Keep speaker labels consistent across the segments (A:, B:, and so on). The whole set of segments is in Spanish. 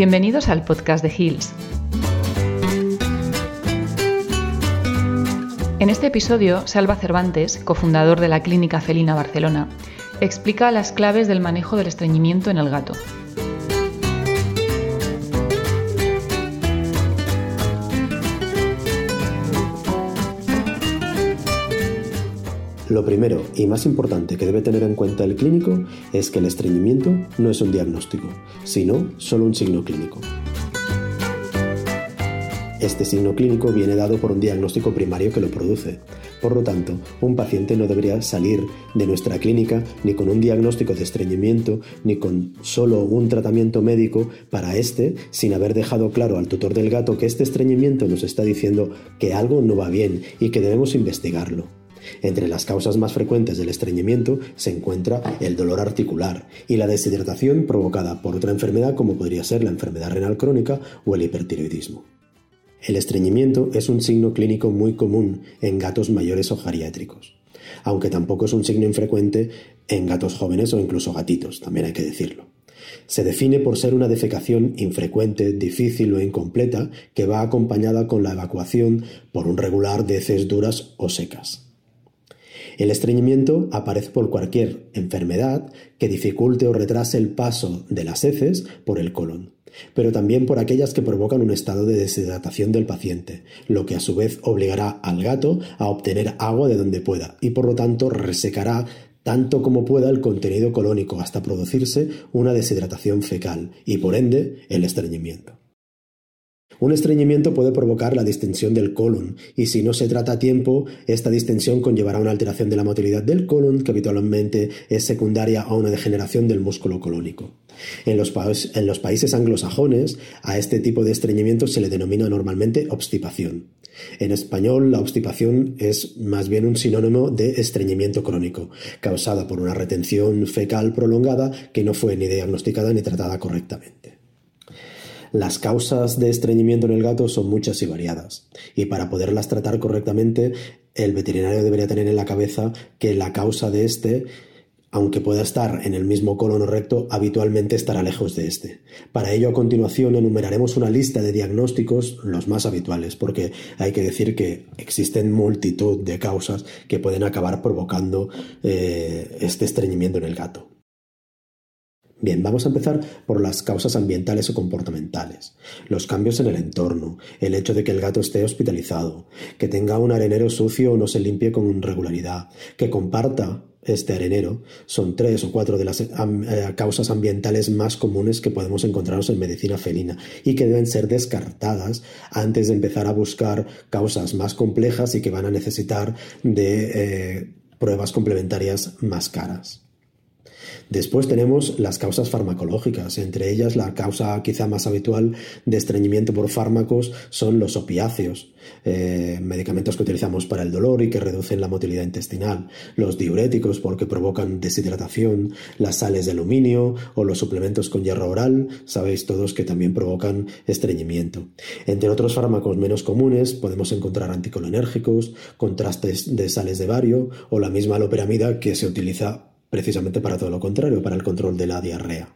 A: Bienvenidos al podcast de Hills. En este episodio, Salva Cervantes, cofundador de la Clínica Felina Barcelona, explica las claves del manejo del estreñimiento en el gato.
B: Lo primero y más importante que debe tener en cuenta el clínico es que el estreñimiento no es un diagnóstico, sino solo un signo clínico. Este signo clínico viene dado por un diagnóstico primario que lo produce. Por lo tanto, un paciente no debería salir de nuestra clínica ni con un diagnóstico de estreñimiento ni con solo un tratamiento médico para este sin haber dejado claro al tutor del gato que este estreñimiento nos está diciendo que algo no va bien y que debemos investigarlo. Entre las causas más frecuentes del estreñimiento se encuentra el dolor articular y la deshidratación provocada por otra enfermedad como podría ser la enfermedad renal crónica o el hipertiroidismo. El estreñimiento es un signo clínico muy común en gatos mayores o geriátricos, aunque tampoco es un signo infrecuente en gatos jóvenes o incluso gatitos, también hay que decirlo. Se define por ser una defecación infrecuente, difícil o incompleta que va acompañada con la evacuación por un regular de heces duras o secas. El estreñimiento aparece por cualquier enfermedad que dificulte o retrase el paso de las heces por el colon, pero también por aquellas que provocan un estado de deshidratación del paciente, lo que a su vez obligará al gato a obtener agua de donde pueda y por lo tanto resecará tanto como pueda el contenido colónico hasta producirse una deshidratación fecal y por ende el estreñimiento. Un estreñimiento puede provocar la distensión del colon y si no se trata a tiempo, esta distensión conllevará una alteración de la motilidad del colon que habitualmente es secundaria a una degeneración del músculo colónico. En los, países anglosajones, a este tipo de estreñimiento se le denomina normalmente obstipación. En español, la obstipación es más bien un sinónimo de estreñimiento crónico, causada por una retención fecal prolongada que no fue ni diagnosticada ni tratada correctamente. Las causas de estreñimiento en el gato son muchas y variadas, y para poderlas tratar correctamente, el veterinario debería tener en la cabeza que la causa de este aunque pueda estar en el mismo colon recto, habitualmente estará lejos de este. Para ello, a continuación, enumeraremos una lista de diagnósticos, los más habituales, porque hay que decir que existen multitud de causas que pueden acabar provocando eh, este estreñimiento en el gato. Bien, vamos a empezar por las causas ambientales o comportamentales, los cambios en el entorno, el hecho de que el gato esté hospitalizado, que tenga un arenero sucio o no se limpie con regularidad, que comparta este arenero, son tres o cuatro de las eh, causas ambientales más comunes que podemos encontrarnos en medicina felina y que deben ser descartadas antes de empezar a buscar causas más complejas y que van a necesitar de eh, pruebas complementarias más caras. Después tenemos las causas farmacológicas, entre ellas la causa quizá más habitual de estreñimiento por fármacos son los opiáceos, eh, medicamentos que utilizamos para el dolor y que reducen la motilidad intestinal, los diuréticos porque provocan deshidratación, las sales de aluminio o los suplementos con hierro oral, sabéis todos que también provocan estreñimiento. Entre otros fármacos menos comunes podemos encontrar anticolinérgicos, contrastes de sales de bario o la misma loperamida que se utiliza precisamente para todo lo contrario, para el control de la diarrea.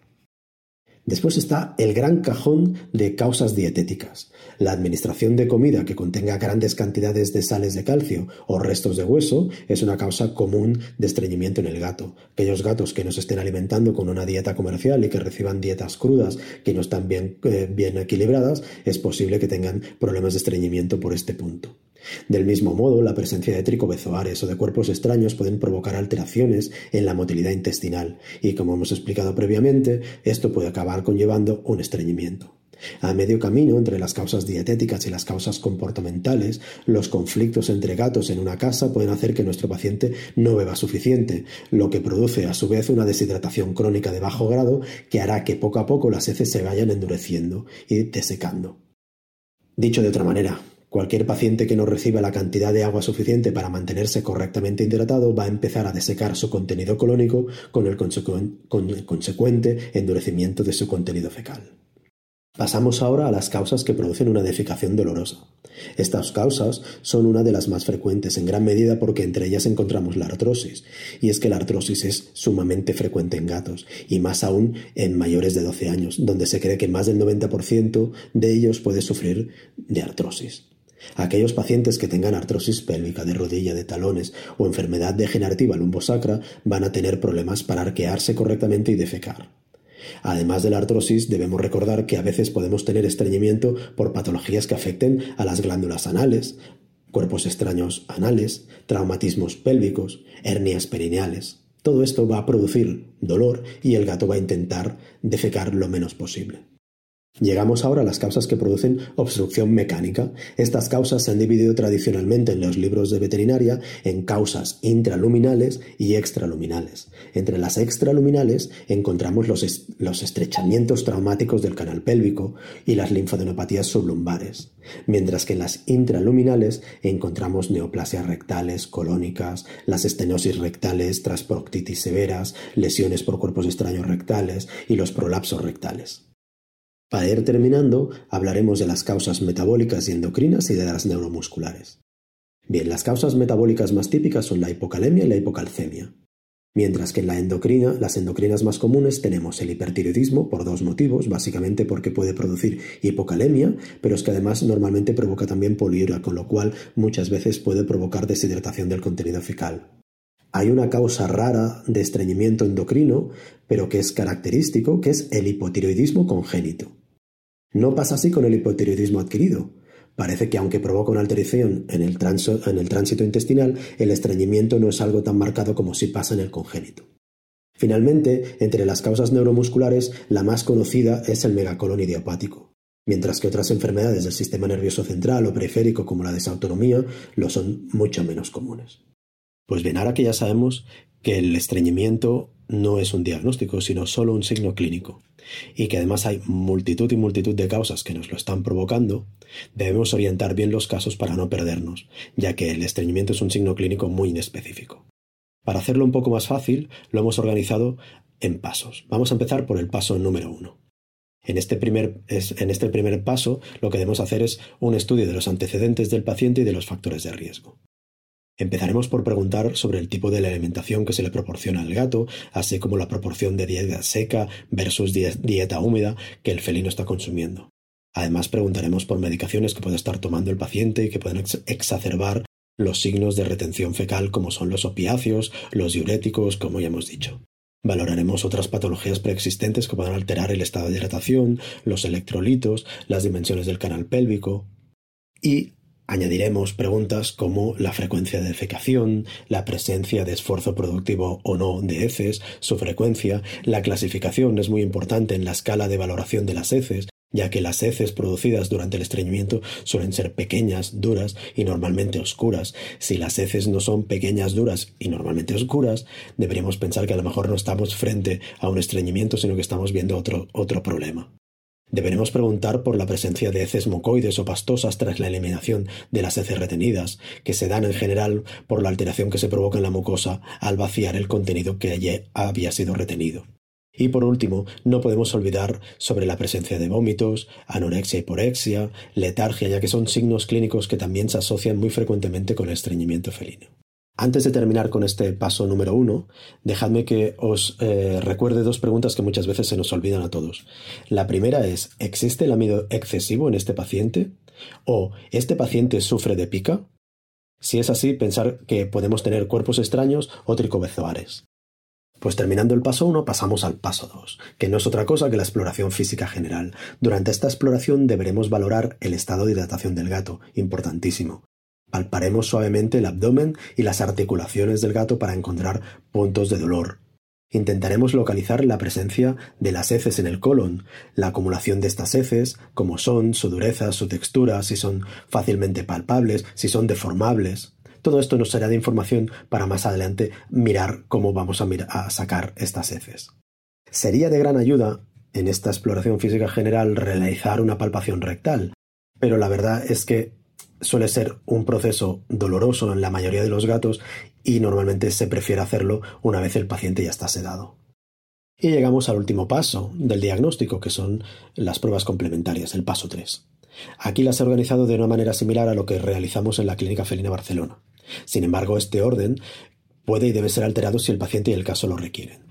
B: Después está el gran cajón de causas dietéticas. La administración de comida que contenga grandes cantidades de sales de calcio o restos de hueso es una causa común de estreñimiento en el gato. Aquellos gatos que no se estén alimentando con una dieta comercial y que reciban dietas crudas que no están bien, eh, bien equilibradas, es posible que tengan problemas de estreñimiento por este punto. Del mismo modo, la presencia de tricobezoares o de cuerpos extraños pueden provocar alteraciones en la motilidad intestinal y, como hemos explicado previamente, esto puede acabar conllevando un estreñimiento. A medio camino entre las causas dietéticas y las causas comportamentales, los conflictos entre gatos en una casa pueden hacer que nuestro paciente no beba suficiente, lo que produce a su vez una deshidratación crónica de bajo grado que hará que poco a poco las heces se vayan endureciendo y desecando. Dicho de otra manera, Cualquier paciente que no reciba la cantidad de agua suficiente para mantenerse correctamente hidratado va a empezar a desecar su contenido colónico con el, consecuente endurecimiento de su contenido fecal. Pasamos ahora a las causas que producen una defecación dolorosa. Estas causas son una de las más frecuentes, en gran medida porque entre ellas encontramos la artrosis, y es que la artrosis es sumamente frecuente en gatos, y más aún en mayores de 12 años, donde se cree que más del 90% de ellos puede sufrir de artrosis. Aquellos pacientes que tengan artrosis pélvica de rodilla, de talones o enfermedad degenerativa lumbosacra van a tener problemas para arquearse correctamente y defecar. Además de la artrosis, debemos recordar que a veces podemos tener estreñimiento por patologías que afecten a las glándulas anales, cuerpos extraños anales, traumatismos pélvicos, hernias perineales. Todo esto va a producir dolor y el gato va a intentar defecar lo menos posible. Llegamos ahora a las causas que producen obstrucción mecánica. Estas causas se han dividido tradicionalmente en los libros de veterinaria en causas intraluminales y extraluminales. Entre las extraluminales encontramos los, estrechamientos traumáticos del canal pélvico y las linfadenopatías sublumbares, mientras que en las intraluminales encontramos neoplasias rectales, colónicas, las estenosis rectales tras proctitis severas, lesiones por cuerpos extraños rectales y los prolapsos rectales. Para ir terminando, hablaremos de las causas metabólicas y endocrinas y de las neuromusculares. Bien, las causas metabólicas más típicas son la hipocalemia y la hipocalcemia. Mientras que en la endocrina, las endocrinas más comunes tenemos el hipertiroidismo por dos motivos, básicamente porque puede producir hipocalemia, pero es que además normalmente provoca también poliuria, con lo cual muchas veces puede provocar deshidratación del contenido fecal. Hay una causa rara de estreñimiento endocrino, pero que es característico, que es el hipotiroidismo congénito. No pasa así con el hipotiroidismo adquirido. Parece que aunque provoca una alteración en el, tránsito intestinal, el estreñimiento no es algo tan marcado como si pasa en el congénito. Finalmente, entre las causas neuromusculares, la más conocida es el megacolon idiopático, mientras que otras enfermedades del sistema nervioso central o periférico como la desautonomía lo son mucho menos comunes. Pues bien, ahora que ya sabemos que el estreñimiento no es un diagnóstico, sino solo un signo clínico, y que además hay multitud y multitud de causas que nos lo están provocando, debemos orientar bien los casos para no perdernos, ya que el estreñimiento es un signo clínico muy inespecífico. Para hacerlo un poco más fácil, lo hemos organizado en pasos. Vamos a empezar por el paso número uno. En este, primer, en este primer paso, lo que debemos hacer es un estudio de los antecedentes del paciente y de los factores de riesgo. Empezaremos por preguntar sobre el tipo de alimentación que se le proporciona al gato, así como la proporción de dieta seca versus dieta húmeda que el felino está consumiendo. Además, preguntaremos por medicaciones que puede estar tomando el paciente y que pueden exacerbar los signos de retención fecal como son los opiáceos, los diuréticos, como ya hemos dicho. Valoraremos otras patologías preexistentes que puedan alterar el estado de hidratación, los electrolitos, las dimensiones del canal pélvico y Añadiremos preguntas como la frecuencia de defecación, la presencia de esfuerzo productivo o no de heces, su frecuencia, la clasificación es muy importante en la escala de valoración de las heces, ya que las heces producidas durante el estreñimiento suelen ser pequeñas, duras y normalmente oscuras. Si las heces no son pequeñas, duras y normalmente oscuras, deberíamos pensar que a lo mejor no estamos frente a un estreñimiento, sino que estamos viendo otro, otro problema. Deberemos preguntar por la presencia de heces mucoides o pastosas tras la eliminación de las heces retenidas, que se dan en general por la alteración que se provoca en la mucosa al vaciar el contenido que allí había sido retenido. Y por último, no podemos olvidar sobre la presencia de vómitos, anorexia y porexia, letargia, ya que son signos clínicos que también se asocian muy frecuentemente con el estreñimiento felino. Antes de terminar con este paso número uno, dejadme que os eh, recuerde dos preguntas que muchas veces se nos olvidan a todos. La primera es, ¿existe el amido excesivo en este paciente? ¿O este paciente sufre de pica? Si es así, pensar que podemos tener cuerpos extraños o tricobezoares. Pues terminando el paso 1 pasamos al paso 2, que no es otra cosa que la exploración física general. Durante esta exploración deberemos valorar el estado de hidratación del gato, importantísimo. Palparemos suavemente el abdomen y las articulaciones del gato para encontrar puntos de dolor. Intentaremos localizar la presencia de las heces en el colon, la acumulación de estas heces, cómo son, su dureza, su textura, si son fácilmente palpables, si son deformables. Todo esto nos será de información para más adelante mirar cómo vamos a, a sacar estas heces. Sería de gran ayuda en esta exploración física general realizar una palpación rectal, pero la verdad es que suele ser un proceso doloroso en la mayoría de los gatos y normalmente se prefiere hacerlo una vez el paciente ya está sedado. Y llegamos al último paso del diagnóstico, que son las pruebas complementarias, el paso 3. Aquí las he organizado de una manera similar a lo que realizamos en la Clínica Felina Barcelona. Sin embargo, este orden puede y debe ser alterado si el paciente y el caso lo requieren.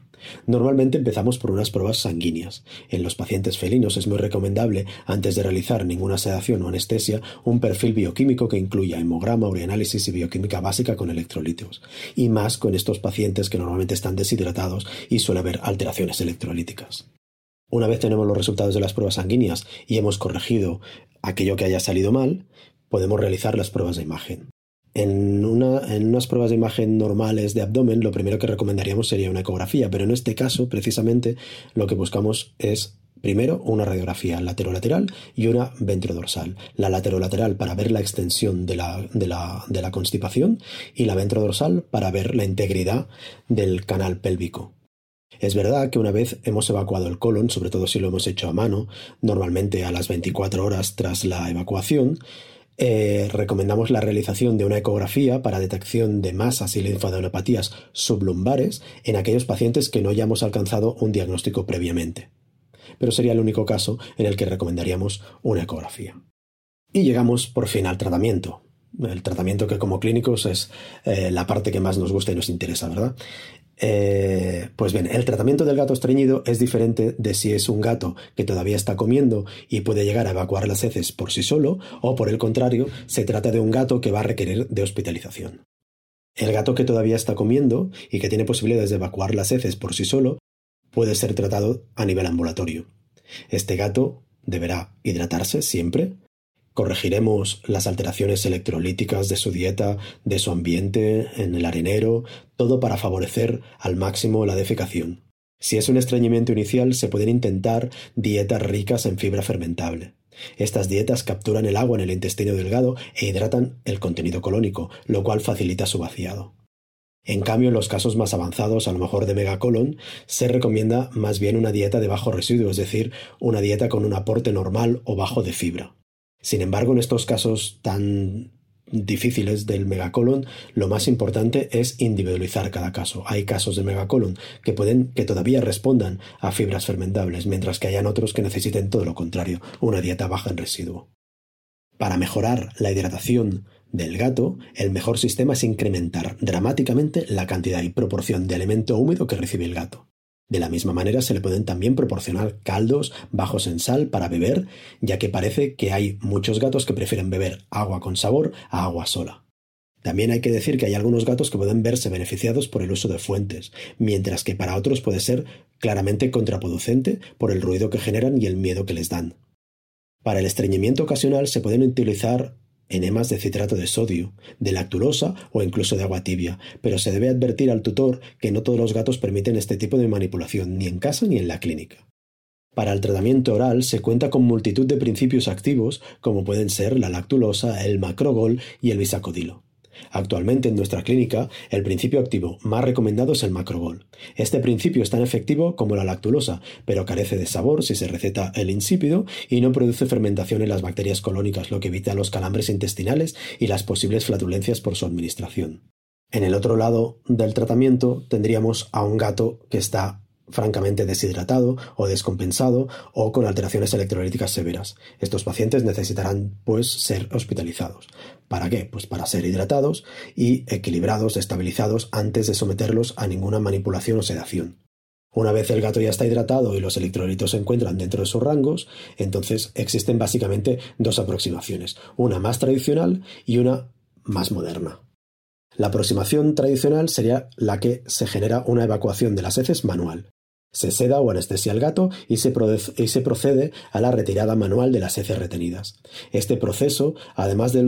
B: Normalmente empezamos por unas pruebas sanguíneas. En los pacientes felinos es muy recomendable, antes de realizar ninguna sedación o anestesia, un perfil bioquímico que incluya hemograma, urianálisis y bioquímica básica con electrolitos. Y más con estos pacientes que normalmente están deshidratados y suele haber alteraciones electrolíticas. Una vez tenemos los resultados de las pruebas sanguíneas y hemos corregido aquello que haya salido mal, podemos realizar las pruebas de imagen. En, unas pruebas de imagen normales de abdomen, lo primero que recomendaríamos sería una ecografía, pero en este caso, precisamente, lo que buscamos es Primero, una radiografía laterolateral y una ventrodorsal. La laterolateral para ver la extensión de la, constipación y la ventrodorsal para ver la integridad del canal pélvico. Es verdad que una vez hemos evacuado el colon, sobre todo si lo hemos hecho a mano, normalmente a las 24 horas tras la evacuación, eh, recomendamos la realización de una ecografía para detección de masas y linfadenopatías sublumbares en aquellos pacientes que no hayamos alcanzado un diagnóstico previamente. Pero sería el único caso en el que recomendaríamos una ecografía. Y llegamos por fin al tratamiento. El tratamiento que como clínicos es eh, la parte que más nos gusta y nos interesa, ¿verdad? Eh, pues bien, el tratamiento del gato estreñido es diferente de si es un gato que todavía está comiendo y puede llegar a evacuar las heces por sí solo, o por el contrario, se trata de un gato que va a requerir de hospitalización. El gato que todavía está comiendo y que tiene posibilidades de evacuar las heces por sí solo puede ser tratado a nivel ambulatorio. Este gato deberá hidratarse siempre, Corregiremos las alteraciones electrolíticas de su dieta, de su ambiente, en el arenero, todo para favorecer al máximo la defecación. Si es un estreñimiento inicial, se pueden intentar dietas ricas en fibra fermentable. Estas dietas capturan el agua en el intestino delgado e hidratan el contenido colónico, lo cual facilita su vaciado. En cambio, en los casos más avanzados, a lo mejor de megacolon, se recomienda más bien una dieta de bajo residuo, es decir, una dieta con un aporte normal o bajo de fibra. Sin embargo, en estos casos tan difíciles del megacolon, lo más importante es individualizar cada caso. Hay casos de megacolon que pueden que todavía respondan a fibras fermentables, mientras que hayan otros que necesiten todo lo contrario, una dieta baja en residuo. Para mejorar la hidratación del gato, el mejor sistema es incrementar dramáticamente la cantidad y proporción de alimento húmedo que recibe el gato. De la misma manera se le pueden también proporcionar caldos bajos en sal para beber, ya que parece que hay muchos gatos que prefieren beber agua con sabor a agua sola. También hay que decir que hay algunos gatos que pueden verse beneficiados por el uso de fuentes, mientras que para otros puede ser claramente contraproducente por el ruido que generan y el miedo que les dan. Para el estreñimiento ocasional se pueden utilizar enemas de citrato de sodio, de lactulosa o incluso de agua tibia, pero se debe advertir al tutor que no todos los gatos permiten este tipo de manipulación, ni en casa ni en la clínica. Para el tratamiento oral se cuenta con multitud de principios activos como pueden ser la lactulosa, el macrogol y el bisacodilo. Actualmente en nuestra clínica, el principio activo más recomendado es el macrobol. Este principio es tan efectivo como la lactulosa, pero carece de sabor si se receta el insípido y no produce fermentación en las bacterias colónicas, lo que evita los calambres intestinales y las posibles flatulencias por su administración. En el otro lado del tratamiento tendríamos a un gato que está francamente deshidratado o descompensado o con alteraciones electrolíticas severas. Estos pacientes necesitarán pues ser hospitalizados. ¿Para qué? Pues para ser hidratados y equilibrados, estabilizados antes de someterlos a ninguna manipulación o sedación. Una vez el gato ya está hidratado y los electrolitos se encuentran dentro de sus rangos, entonces existen básicamente dos aproximaciones, una más tradicional y una más moderna. La aproximación tradicional sería la que se genera una evacuación de las heces manual. Se seda o anestesia al gato y se, procede a la retirada manual de las heces retenidas. Este proceso, además de,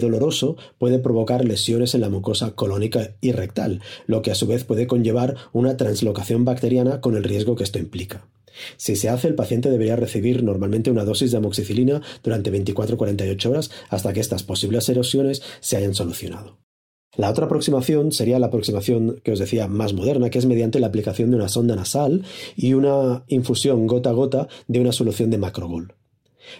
B: doloroso, puede provocar lesiones en la mucosa colónica y rectal, lo que a su vez puede conllevar una translocación bacteriana con el riesgo que esto implica. Si se hace, el paciente debería recibir normalmente una dosis de amoxicilina durante 24-48 horas hasta que estas posibles erosiones se hayan solucionado. La otra aproximación sería la aproximación que os decía más moderna, que es mediante la aplicación de una sonda nasal y una infusión gota a gota de una solución de macrogol.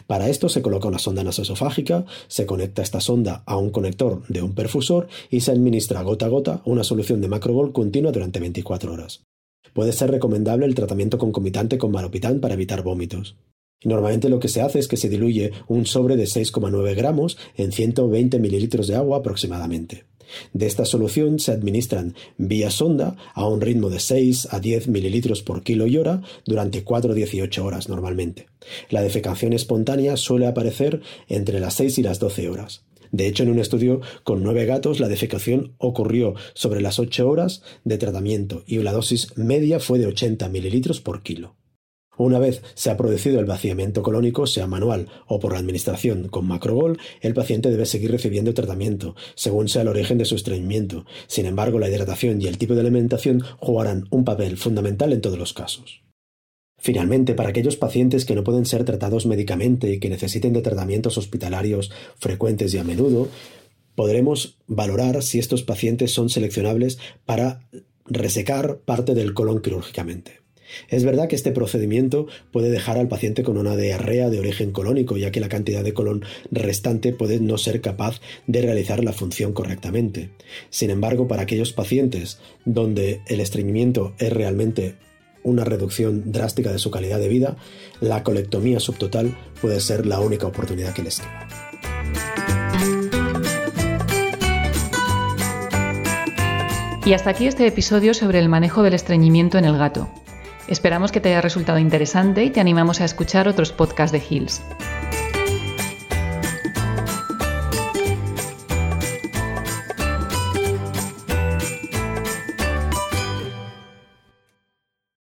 B: Para esto se coloca una sonda nasosofágica, se conecta esta sonda a un conector de un perfusor y se administra gota a gota una solución de macrogol continua durante 24 horas. puede ser recomendable el tratamiento concomitante con malopitán para evitar vómitos. Normalmente lo que se hace es que se diluye un sobre de 6,9 gramos en 120 mililitros de agua aproximadamente. De esta solución se administran vía sonda a un ritmo de 6 a 10 mililitros por kilo y hora durante 4 a 18 horas normalmente. La defecación espontánea suele aparecer entre las 6 y las 12 horas. De hecho, en un estudio con nueve gatos, la defecación ocurrió sobre las 8 horas de tratamiento y la dosis media fue de 80 mililitros por kilo. Una vez se ha producido el vaciamiento colónico, sea manual o por la administración con macrogol, el paciente debe seguir recibiendo tratamiento, según sea el origen de su estreñimiento. Sin embargo, la hidratación y el tipo de alimentación jugarán un papel fundamental en todos los casos. Finalmente, para aquellos pacientes que no pueden ser tratados médicamente y que necesiten de tratamientos hospitalarios frecuentes y a menudo, podremos valorar si estos pacientes son seleccionables para resecar parte del colon quirúrgicamente. Es verdad que este procedimiento puede dejar al paciente con una diarrea de origen colónico, ya que la cantidad de colon restante puede no ser capaz de realizar la función correctamente. Sin embargo, para aquellos pacientes donde el estreñimiento es realmente una reducción drástica de su calidad de vida, la colectomía subtotal puede ser la única oportunidad que les queda.
A: Y hasta aquí este episodio sobre el manejo del estreñimiento en el gato. Esperamos que te haya resultado interesante y te animamos a escuchar otros podcasts de Hills.